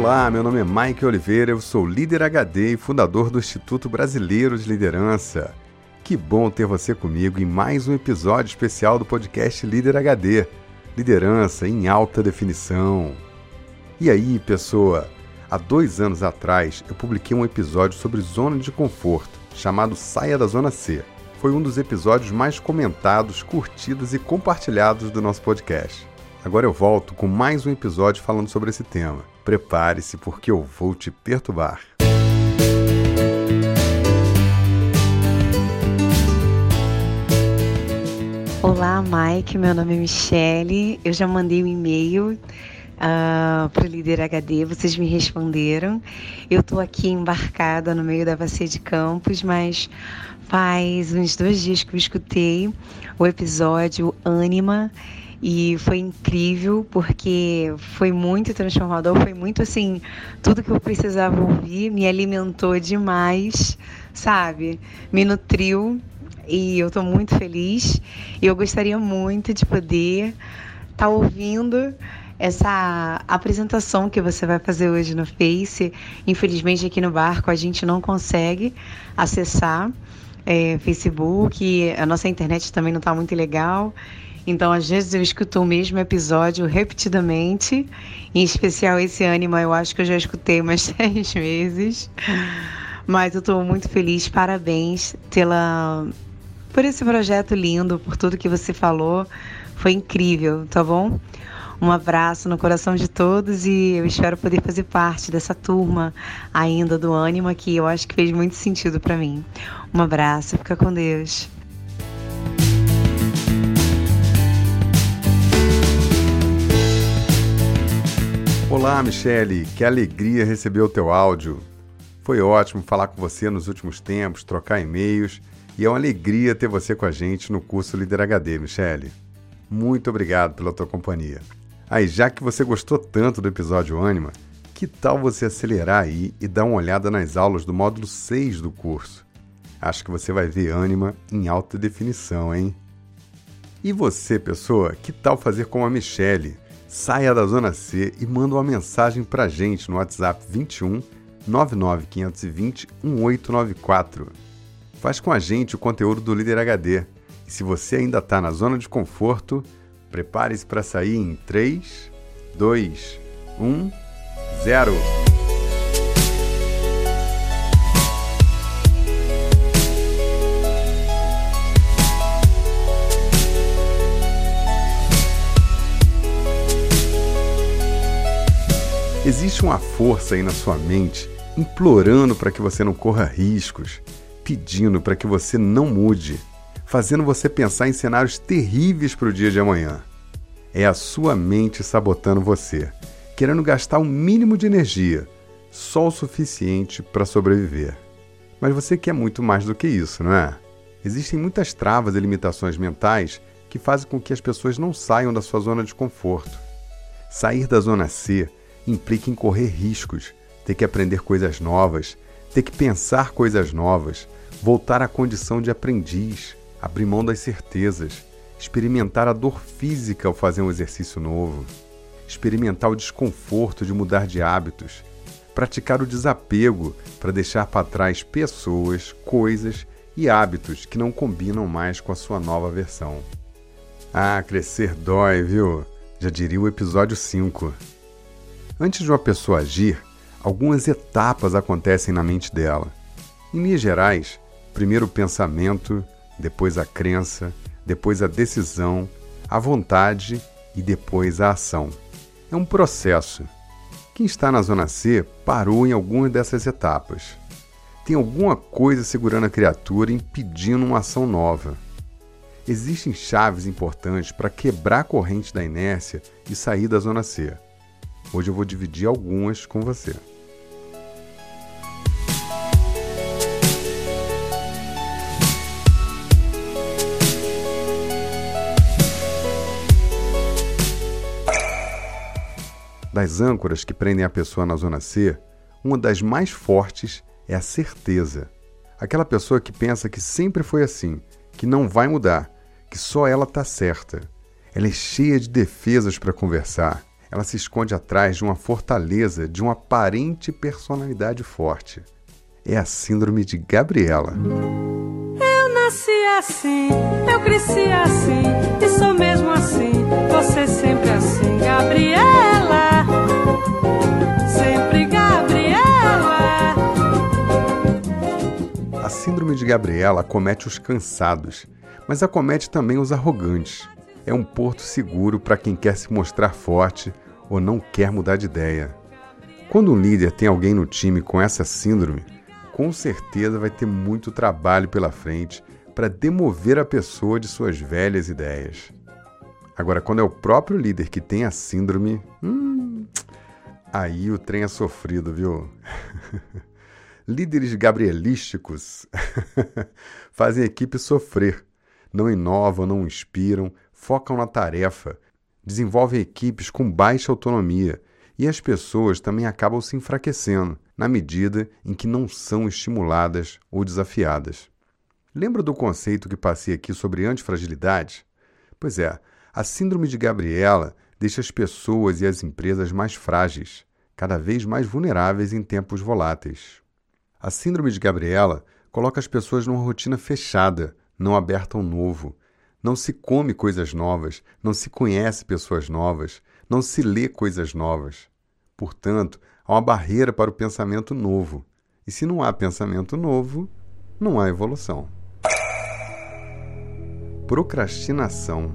Olá, meu nome é Mike Oliveira, eu sou líder HD e fundador do Instituto Brasileiro de Liderança. Que bom ter você comigo em mais um episódio especial do podcast Líder HD Liderança em Alta Definição. E aí, pessoa? Há dois anos atrás eu publiquei um episódio sobre zona de conforto, chamado Saia da Zona C. Foi um dos episódios mais comentados, curtidos e compartilhados do nosso podcast. Agora eu volto com mais um episódio falando sobre esse tema. Prepare-se porque eu vou te perturbar. Olá, Mike. Meu nome é Michele. Eu já mandei um e-mail uh, para o Líder HD. Vocês me responderam. Eu estou aqui embarcada no meio da bacia de campos, mas faz uns dois dias que eu escutei o episódio Ânima e foi incrível porque foi muito transformador, foi muito assim, tudo que eu precisava ouvir, me alimentou demais, sabe? Me nutriu e eu estou muito feliz. E eu gostaria muito de poder estar tá ouvindo essa apresentação que você vai fazer hoje no Face. Infelizmente aqui no barco a gente não consegue acessar é, Facebook, a nossa internet também não está muito legal. Então, às vezes eu escuto o mesmo episódio repetidamente, em especial esse ânimo, eu acho que eu já escutei umas seis vezes. Mas eu estou muito feliz, parabéns pela, por esse projeto lindo, por tudo que você falou. Foi incrível, tá bom? Um abraço no coração de todos e eu espero poder fazer parte dessa turma ainda do Ânima que eu acho que fez muito sentido para mim. Um abraço, fica com Deus. Olá, Michele, que alegria receber o teu áudio. Foi ótimo falar com você nos últimos tempos, trocar e-mails e é uma alegria ter você com a gente no curso Líder HD, Michele. Muito obrigado pela tua companhia. Aí, já que você gostou tanto do episódio Anima, que tal você acelerar aí e dar uma olhada nas aulas do módulo 6 do curso? Acho que você vai ver Anima em alta definição, hein? E você, pessoa, que tal fazer como a Michele? Saia da Zona C e manda uma mensagem pra gente no WhatsApp 21 99520 1894. Faz com a gente o conteúdo do Líder HD. E se você ainda está na zona de conforto, prepare-se para sair em 3, 2, 1, 0. Existe uma força aí na sua mente implorando para que você não corra riscos, pedindo para que você não mude, fazendo você pensar em cenários terríveis para o dia de amanhã. É a sua mente sabotando você, querendo gastar o um mínimo de energia, só o suficiente para sobreviver. Mas você quer muito mais do que isso, não é? Existem muitas travas e limitações mentais que fazem com que as pessoas não saiam da sua zona de conforto. Sair da zona C implica em correr riscos, ter que aprender coisas novas, ter que pensar coisas novas, voltar à condição de aprendiz, abrir mão das certezas, experimentar a dor física ao fazer um exercício novo, experimentar o desconforto de mudar de hábitos, praticar o desapego para deixar para trás pessoas, coisas e hábitos que não combinam mais com a sua nova versão. Ah, crescer dói, viu? Já diria o episódio 5. Antes de uma pessoa agir, algumas etapas acontecem na mente dela. Em linhas gerais, primeiro o pensamento, depois a crença, depois a decisão, a vontade e depois a ação. É um processo. Quem está na zona C parou em algumas dessas etapas. Tem alguma coisa segurando a criatura impedindo uma ação nova. Existem chaves importantes para quebrar a corrente da inércia e sair da zona C. Hoje eu vou dividir algumas com você. Das âncoras que prendem a pessoa na zona C, uma das mais fortes é a certeza. Aquela pessoa que pensa que sempre foi assim, que não vai mudar, que só ela está certa. Ela é cheia de defesas para conversar, ela se esconde atrás de uma fortaleza de uma aparente personalidade forte. É a Síndrome de Gabriela. Eu nasci assim, eu cresci assim, e sou mesmo assim, você sempre assim, Gabriela. Sempre Gabriela. A Síndrome de Gabriela acomete os cansados, mas acomete também os arrogantes é um porto seguro para quem quer se mostrar forte ou não quer mudar de ideia. Quando um líder tem alguém no time com essa síndrome, com certeza vai ter muito trabalho pela frente para demover a pessoa de suas velhas ideias. Agora, quando é o próprio líder que tem a síndrome, hum, aí o trem é sofrido, viu? Líderes gabrielísticos fazem a equipe sofrer, não inovam, não inspiram, focam na tarefa, desenvolvem equipes com baixa autonomia e as pessoas também acabam se enfraquecendo na medida em que não são estimuladas ou desafiadas. Lembra do conceito que passei aqui sobre antifragilidade? Pois é, a Síndrome de Gabriela deixa as pessoas e as empresas mais frágeis, cada vez mais vulneráveis em tempos voláteis. A Síndrome de Gabriela coloca as pessoas numa rotina fechada, não aberta ao novo, não se come coisas novas, não se conhece pessoas novas, não se lê coisas novas. Portanto, há uma barreira para o pensamento novo. E se não há pensamento novo, não há evolução. Procrastinação.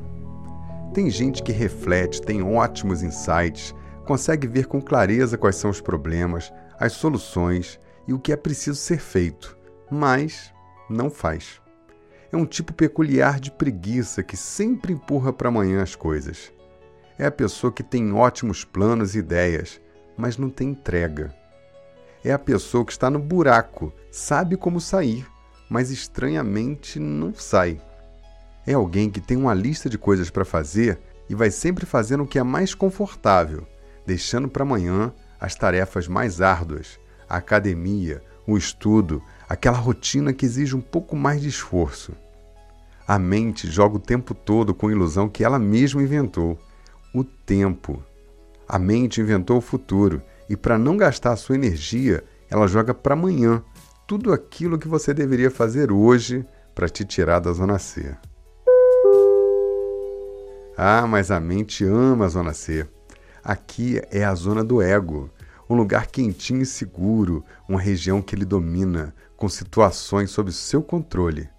Tem gente que reflete, tem ótimos insights, consegue ver com clareza quais são os problemas, as soluções e o que é preciso ser feito, mas não faz é um tipo peculiar de preguiça que sempre empurra para amanhã as coisas. É a pessoa que tem ótimos planos e ideias, mas não tem entrega. É a pessoa que está no buraco, sabe como sair, mas estranhamente não sai. É alguém que tem uma lista de coisas para fazer e vai sempre fazendo o que é mais confortável, deixando para amanhã as tarefas mais árduas, a academia, o estudo, aquela rotina que exige um pouco mais de esforço. A mente joga o tempo todo com a ilusão que ela mesma inventou: o tempo. A mente inventou o futuro e, para não gastar sua energia, ela joga para amanhã tudo aquilo que você deveria fazer hoje para te tirar da zona C. Ah, mas a mente ama a zona C. Aqui é a zona do ego, um lugar quentinho e seguro, uma região que ele domina, com situações sob seu controle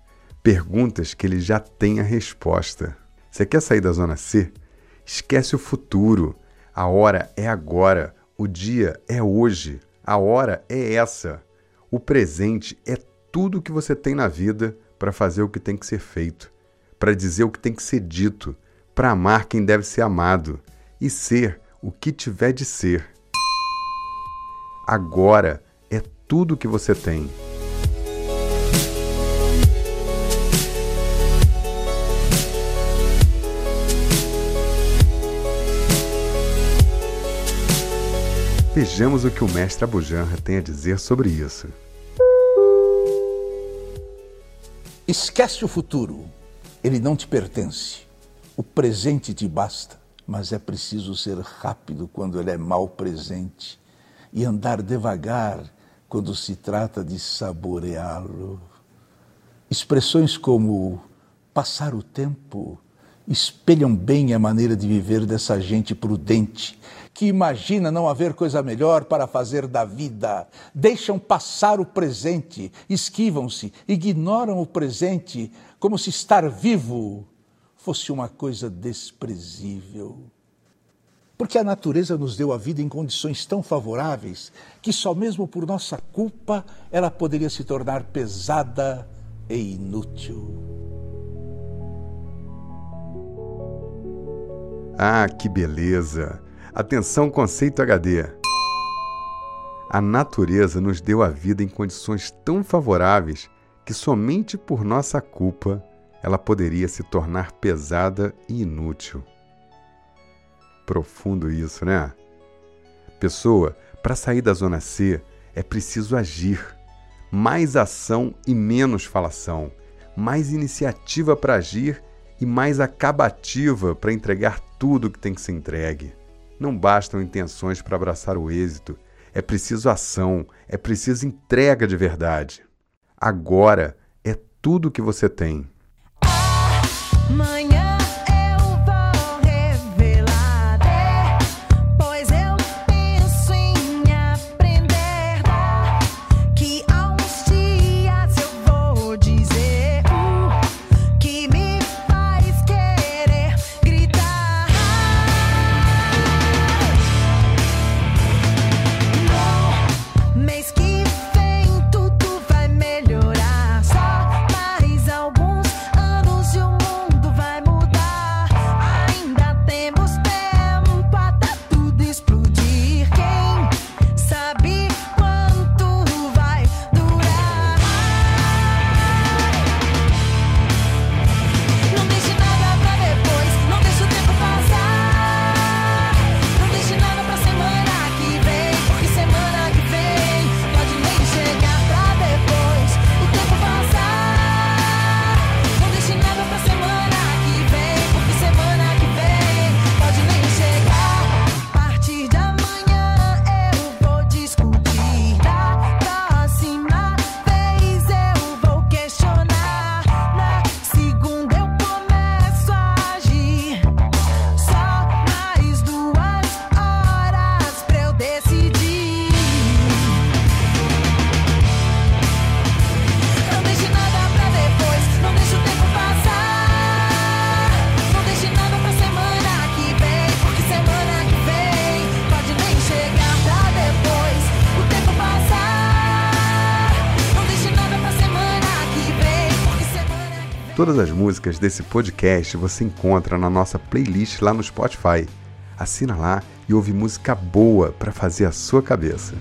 perguntas que ele já tem a resposta. Você quer sair da zona C? Esquece o futuro. A hora é agora. O dia é hoje. A hora é essa. O presente é tudo que você tem na vida para fazer o que tem que ser feito, para dizer o que tem que ser dito, para amar quem deve ser amado e ser o que tiver de ser. Agora é tudo que você tem. Vejamos o que o mestre Abujanra tem a dizer sobre isso. Esquece o futuro, ele não te pertence. O presente te basta, mas é preciso ser rápido quando ele é mal presente e andar devagar quando se trata de saboreá-lo. Expressões como passar o tempo espelham bem a maneira de viver dessa gente prudente, que imagina não haver coisa melhor para fazer da vida. Deixam passar o presente, esquivam-se, ignoram o presente, como se estar vivo fosse uma coisa desprezível. Porque a natureza nos deu a vida em condições tão favoráveis que só mesmo por nossa culpa ela poderia se tornar pesada e inútil. Ah, que beleza! Atenção, conceito HD. A natureza nos deu a vida em condições tão favoráveis que somente por nossa culpa ela poderia se tornar pesada e inútil. Profundo isso, né? Pessoa, para sair da zona C é preciso agir. Mais ação e menos falação. Mais iniciativa para agir e mais acabativa para entregar tudo que tem que ser entregue. Não bastam intenções para abraçar o êxito. É preciso ação, é preciso entrega de verdade. Agora é tudo o que você tem. Amanhã Todas as músicas desse podcast você encontra na nossa playlist lá no Spotify. Assina lá e ouve música boa para fazer a sua cabeça.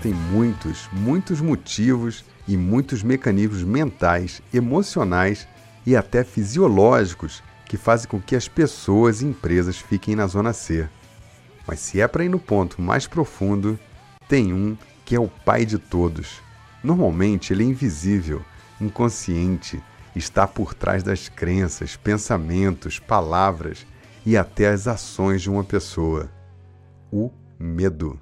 Existem muitos, muitos motivos e muitos mecanismos mentais, emocionais e até fisiológicos que fazem com que as pessoas e empresas fiquem na zona C. Mas se é para ir no ponto mais profundo, tem um que é o pai de todos. Normalmente ele é invisível, inconsciente, está por trás das crenças, pensamentos, palavras e até as ações de uma pessoa. O medo.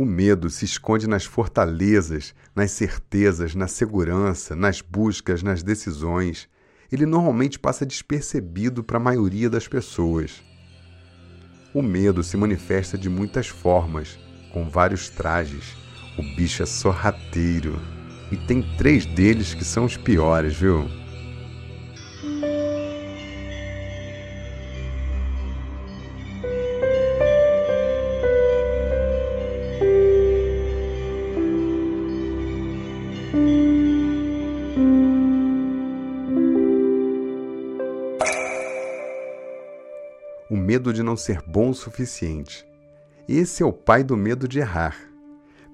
O medo se esconde nas fortalezas, nas certezas, na segurança, nas buscas, nas decisões. Ele normalmente passa despercebido para a maioria das pessoas. O medo se manifesta de muitas formas, com vários trajes. O bicho é sorrateiro. E tem três deles que são os piores, viu? Não ser bom o suficiente. Esse é o pai do medo de errar.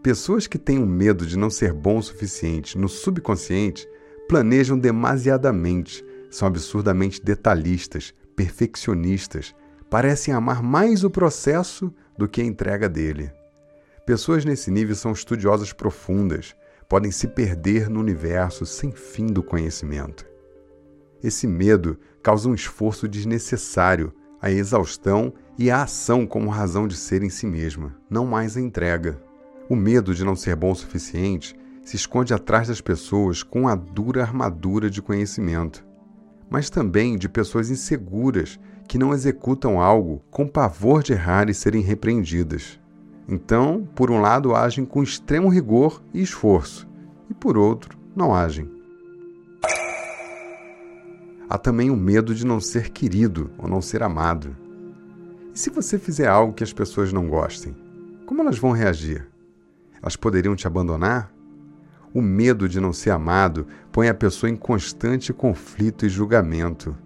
Pessoas que têm o medo de não ser bom o suficiente no subconsciente planejam demasiadamente, são absurdamente detalhistas, perfeccionistas, parecem amar mais o processo do que a entrega dele. Pessoas nesse nível são estudiosas profundas, podem se perder no universo sem fim do conhecimento. Esse medo causa um esforço desnecessário, a exaustão e a ação como razão de ser em si mesma, não mais a entrega. O medo de não ser bom o suficiente se esconde atrás das pessoas com a dura armadura de conhecimento, mas também de pessoas inseguras que não executam algo com pavor de errar e serem repreendidas. Então, por um lado, agem com extremo rigor e esforço, e por outro, não agem. Há também o medo de não ser querido ou não ser amado. E se você fizer algo que as pessoas não gostem, como elas vão reagir? Elas poderiam te abandonar? O medo de não ser amado põe a pessoa em constante conflito e julgamento.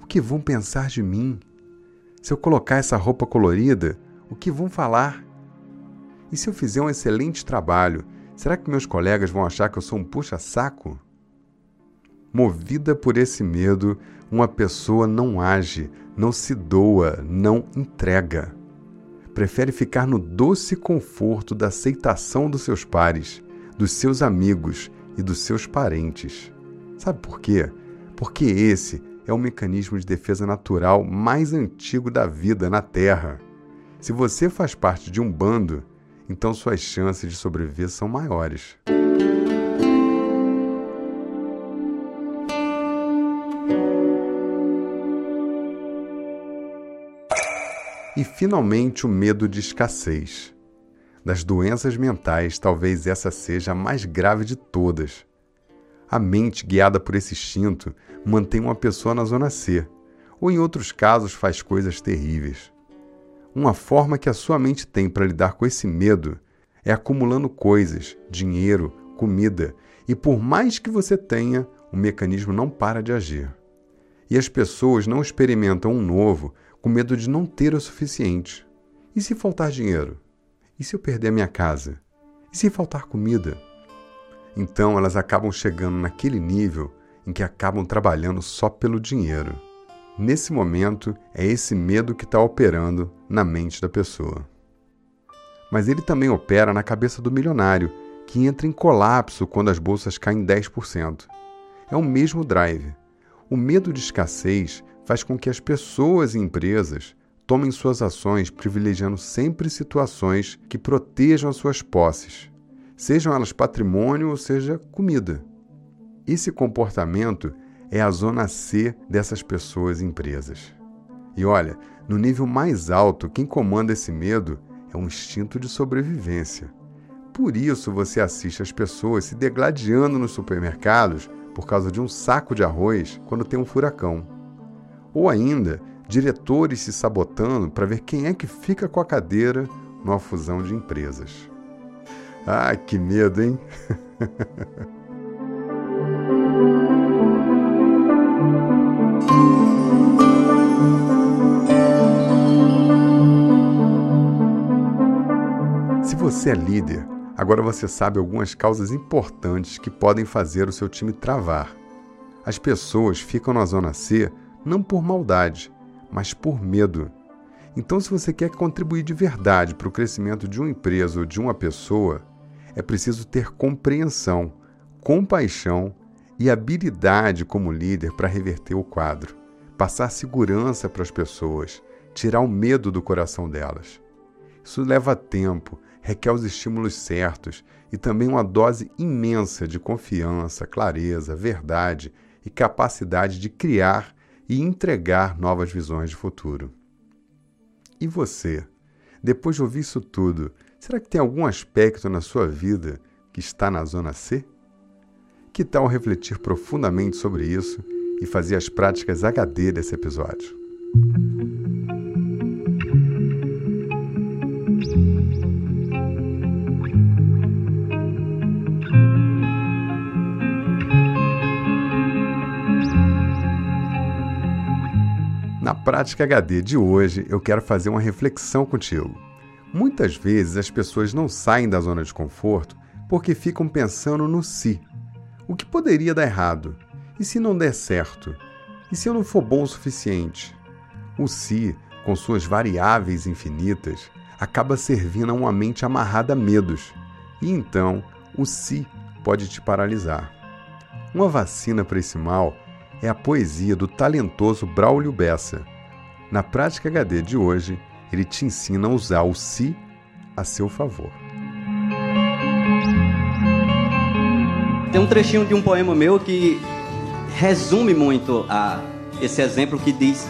O que vão pensar de mim? Se eu colocar essa roupa colorida, o que vão falar? E se eu fizer um excelente trabalho, será que meus colegas vão achar que eu sou um puxa-saco? Movida por esse medo, uma pessoa não age, não se doa, não entrega. Prefere ficar no doce conforto da aceitação dos seus pares, dos seus amigos e dos seus parentes. Sabe por quê? Porque esse é o mecanismo de defesa natural mais antigo da vida na Terra. Se você faz parte de um bando, então suas chances de sobreviver são maiores. E finalmente o medo de escassez. Das doenças mentais, talvez essa seja a mais grave de todas. A mente, guiada por esse instinto, mantém uma pessoa na zona C, ou em outros casos faz coisas terríveis. Uma forma que a sua mente tem para lidar com esse medo é acumulando coisas, dinheiro, comida, e por mais que você tenha, o mecanismo não para de agir. E as pessoas não experimentam um novo com medo de não ter o suficiente. E se faltar dinheiro? E se eu perder minha casa? E se faltar comida? Então elas acabam chegando naquele nível em que acabam trabalhando só pelo dinheiro. Nesse momento, é esse medo que está operando na mente da pessoa. Mas ele também opera na cabeça do milionário, que entra em colapso quando as bolsas caem 10%. É o mesmo drive. O medo de escassez faz com que as pessoas e empresas tomem suas ações privilegiando sempre situações que protejam as suas posses, sejam elas patrimônio ou seja comida. Esse comportamento é a zona C dessas pessoas e empresas. E olha, no nível mais alto, quem comanda esse medo é um instinto de sobrevivência. Por isso você assiste as pessoas se degladiando nos supermercados por causa de um saco de arroz quando tem um furacão. Ou ainda, diretores se sabotando para ver quem é que fica com a cadeira numa fusão de empresas. Ah, que medo, hein? Se você é líder, agora você sabe algumas causas importantes que podem fazer o seu time travar. As pessoas ficam na zona C não por maldade, mas por medo. Então, se você quer contribuir de verdade para o crescimento de uma empresa ou de uma pessoa, é preciso ter compreensão, compaixão e habilidade como líder para reverter o quadro, passar segurança para as pessoas, tirar o medo do coração delas. Isso leva tempo, requer os estímulos certos e também uma dose imensa de confiança, clareza, verdade e capacidade de criar e entregar novas visões de futuro. E você? Depois de ouvir isso tudo, será que tem algum aspecto na sua vida que está na zona C? Que tal refletir profundamente sobre isso e fazer as práticas HD desse episódio? Prática HD de hoje, eu quero fazer uma reflexão contigo. Muitas vezes as pessoas não saem da zona de conforto porque ficam pensando no si. O que poderia dar errado? E se não der certo? E se eu não for bom o suficiente? O si, com suas variáveis infinitas, acaba servindo a uma mente amarrada a medos. E então, o si pode te paralisar. Uma vacina para esse mal é a poesia do talentoso Braulio Bessa. Na prática HD de hoje, ele te ensina a usar o si a seu favor. Tem um trechinho de um poema meu que resume muito a, esse exemplo que diz: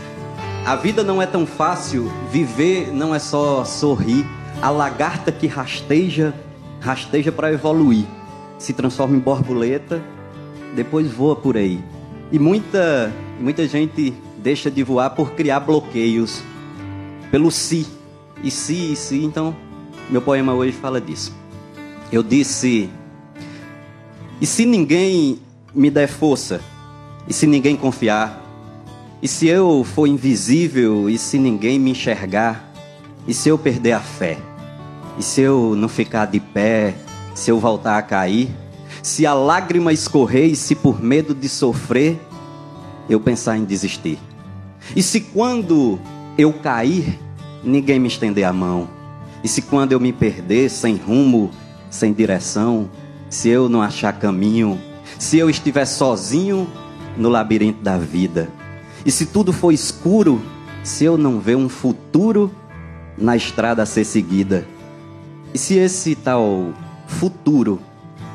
A vida não é tão fácil, viver não é só sorrir. A lagarta que rasteja, rasteja para evoluir. Se transforma em borboleta, depois voa por aí. E muita, muita gente deixa de voar por criar bloqueios pelo si. E si, e si. Então, meu poema hoje fala disso. Eu disse: E se ninguém me der força? E se ninguém confiar? E se eu for invisível? E se ninguém me enxergar? E se eu perder a fé? E se eu não ficar de pé? Se eu voltar a cair? Se a lágrima escorrer e se por medo de sofrer eu pensar em desistir? E se quando eu cair, ninguém me estender a mão? E se quando eu me perder sem rumo, sem direção, se eu não achar caminho, se eu estiver sozinho no labirinto da vida, e se tudo for escuro, se eu não ver um futuro na estrada a ser seguida, e se esse tal futuro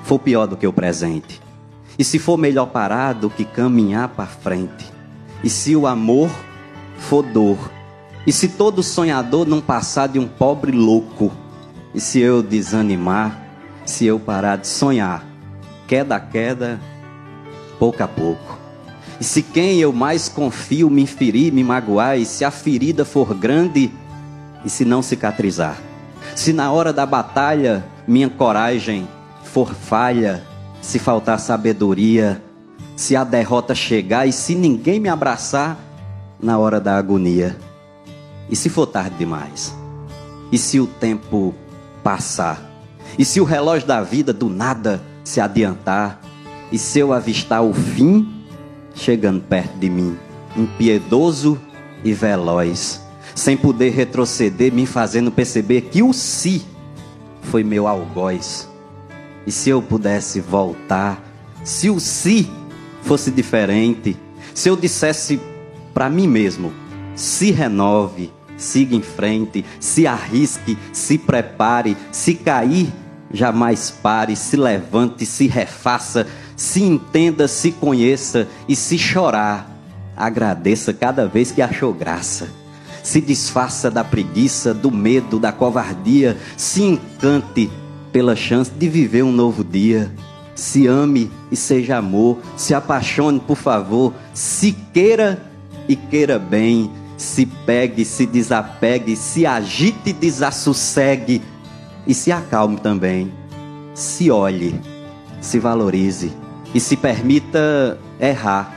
for pior do que o presente, e se for melhor parar do que caminhar para frente, e se o amor for dor, e se todo sonhador não passar de um pobre louco, e se eu desanimar, se eu parar de sonhar, queda a queda, pouco a pouco. E se quem eu mais confio me ferir, me magoar, e se a ferida for grande, e se não cicatrizar, se na hora da batalha minha coragem for falha, se faltar sabedoria, se a derrota chegar e se ninguém me abraçar na hora da agonia, e se for tarde demais, e se o tempo passar, e se o relógio da vida do nada se adiantar, e se eu avistar o fim chegando perto de mim, impiedoso e veloz, sem poder retroceder, me fazendo perceber que o si foi meu algoz. E se eu pudesse voltar, se o si fosse diferente, se eu dissesse para mim mesmo, se renove, siga em frente, se arrisque, se prepare, se cair, jamais pare, se levante, se refaça, se entenda, se conheça e se chorar, agradeça cada vez que achou graça. Se desfaça da preguiça, do medo, da covardia, se encante pela chance de viver um novo dia. Se ame e seja amor, se apaixone, por favor, se queira e queira bem, se pegue, se desapegue, se agite e desassossegue e se acalme também. Se olhe, se valorize e se permita errar.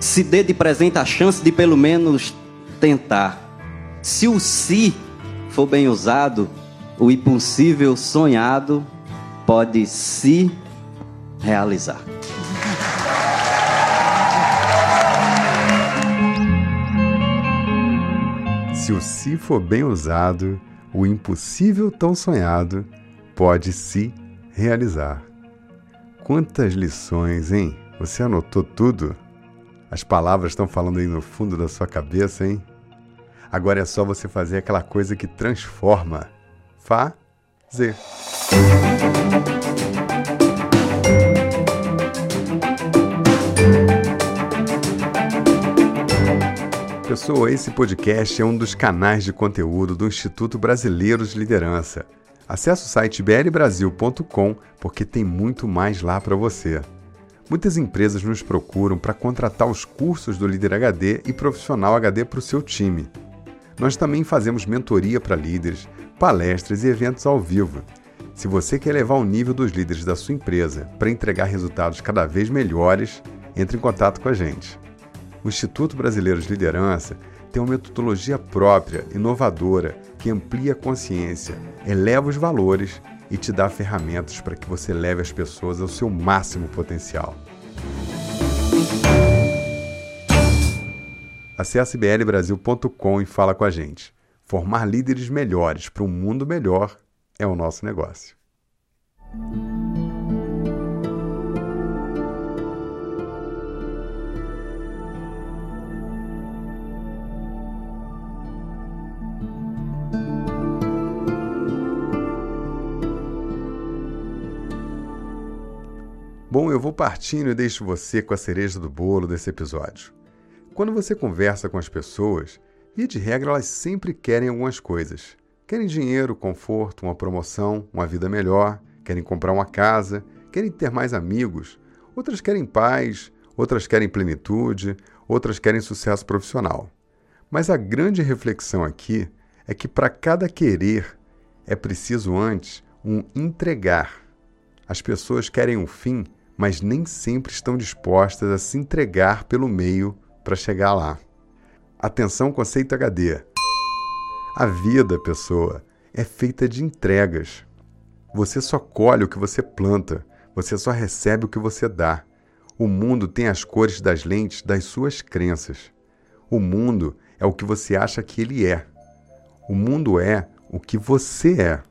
Se dê de presente a chance de pelo menos tentar. Se o si for bem usado, o impossível sonhado pode se realizar. Se o si for bem usado, o impossível tão sonhado pode se realizar. Quantas lições, hein? Você anotou tudo? As palavras estão falando aí no fundo da sua cabeça, hein? Agora é só você fazer aquela coisa que transforma. Fazer. Pessoa, esse podcast é um dos canais de conteúdo do Instituto Brasileiro de Liderança. Acesse o site blbrasil.com porque tem muito mais lá para você. Muitas empresas nos procuram para contratar os cursos do Líder HD e Profissional HD para o seu time. Nós também fazemos mentoria para líderes, palestras e eventos ao vivo. Se você quer levar o nível dos líderes da sua empresa para entregar resultados cada vez melhores, entre em contato com a gente. O Instituto Brasileiro de Liderança tem uma metodologia própria, inovadora, que amplia a consciência, eleva os valores e te dá ferramentas para que você leve as pessoas ao seu máximo potencial. Acesse blbrasil.com e fala com a gente. Formar líderes melhores para um mundo melhor é o nosso negócio. Bom, eu vou partindo e deixo você com a cereja do bolo desse episódio. Quando você conversa com as pessoas, via de regra elas sempre querem algumas coisas. Querem dinheiro, conforto, uma promoção, uma vida melhor, querem comprar uma casa, querem ter mais amigos, outras querem paz, outras querem plenitude, outras querem sucesso profissional. Mas a grande reflexão aqui é que para cada querer é preciso antes um entregar. As pessoas querem um fim, mas nem sempre estão dispostas a se entregar pelo meio para chegar lá. Atenção, conceito HD. A vida, pessoa, é feita de entregas. Você só colhe o que você planta, você só recebe o que você dá. O mundo tem as cores das lentes das suas crenças. O mundo é o que você acha que ele é. O mundo é o que você é.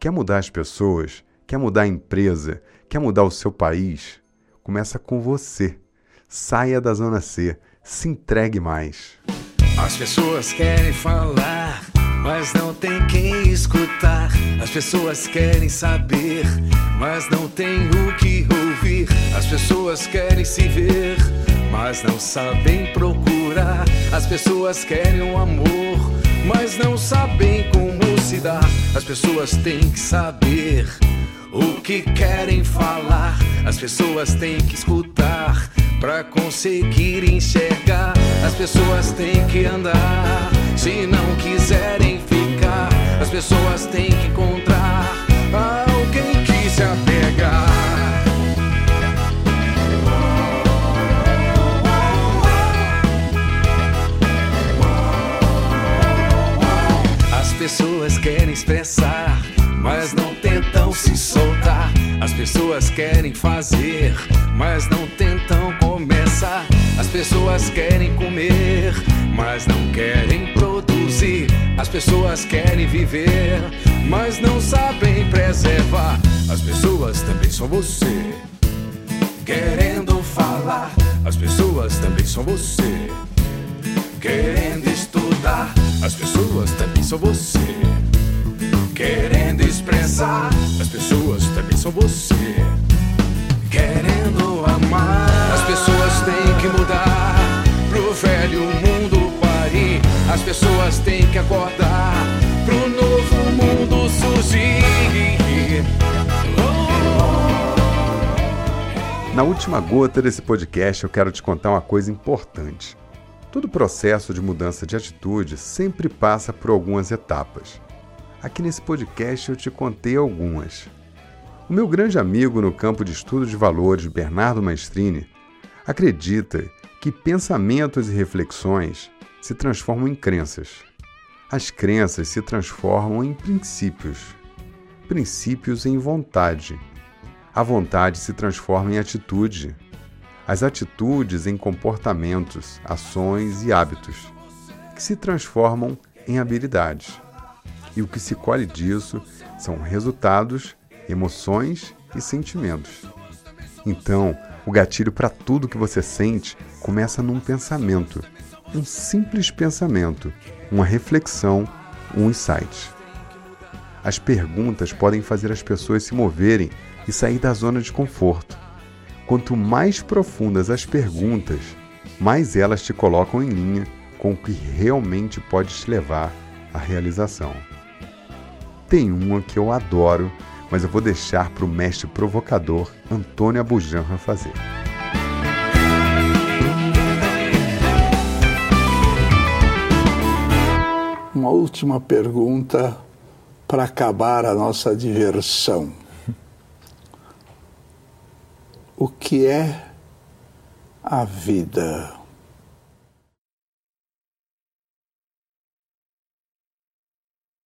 Quer mudar as pessoas? Quer mudar a empresa? Quer mudar o seu país? Começa com você. Saia da zona C. Se entregue mais. As pessoas querem falar, mas não tem quem escutar. As pessoas querem saber, mas não tem o que ouvir. As pessoas querem se ver, mas não sabem procurar. As pessoas querem um amor, mas não sabem como se dar. As pessoas têm que saber o que querem falar. As pessoas têm que escutar para conseguir enxergar. As pessoas têm que andar se não quiserem ficar. As pessoas têm que encontrar alguém que se apegar. As pessoas querem expressar, mas não tentam se soltar. As pessoas querem fazer, mas não tentam pessoas querem comer, mas não querem produzir. As pessoas querem viver, mas não sabem preservar. As pessoas também são você, querendo falar. As pessoas também são você, querendo estudar. As pessoas também são você, querendo expressar. As pessoas também são você, querendo amar. As pessoas têm que mudar pessoas têm que acordar pro novo mundo surgir. Na última gota desse podcast, eu quero te contar uma coisa importante. Todo processo de mudança de atitude sempre passa por algumas etapas. Aqui nesse podcast eu te contei algumas. O meu grande amigo no campo de estudo de valores, Bernardo Maestrini, acredita que pensamentos e reflexões se transformam em crenças. As crenças se transformam em princípios, princípios em vontade. A vontade se transforma em atitude, as atitudes em comportamentos, ações e hábitos, que se transformam em habilidades. E o que se colhe disso são resultados, emoções e sentimentos. Então, o gatilho para tudo que você sente começa num pensamento, um simples pensamento, uma reflexão, um insight. As perguntas podem fazer as pessoas se moverem e sair da zona de conforto. Quanto mais profundas as perguntas, mais elas te colocam em linha com o que realmente pode te levar à realização. Tem uma que eu adoro, mas eu vou deixar para o mestre provocador Antônio Abujanra fazer. Uma última pergunta para acabar a nossa diversão. O que é a vida?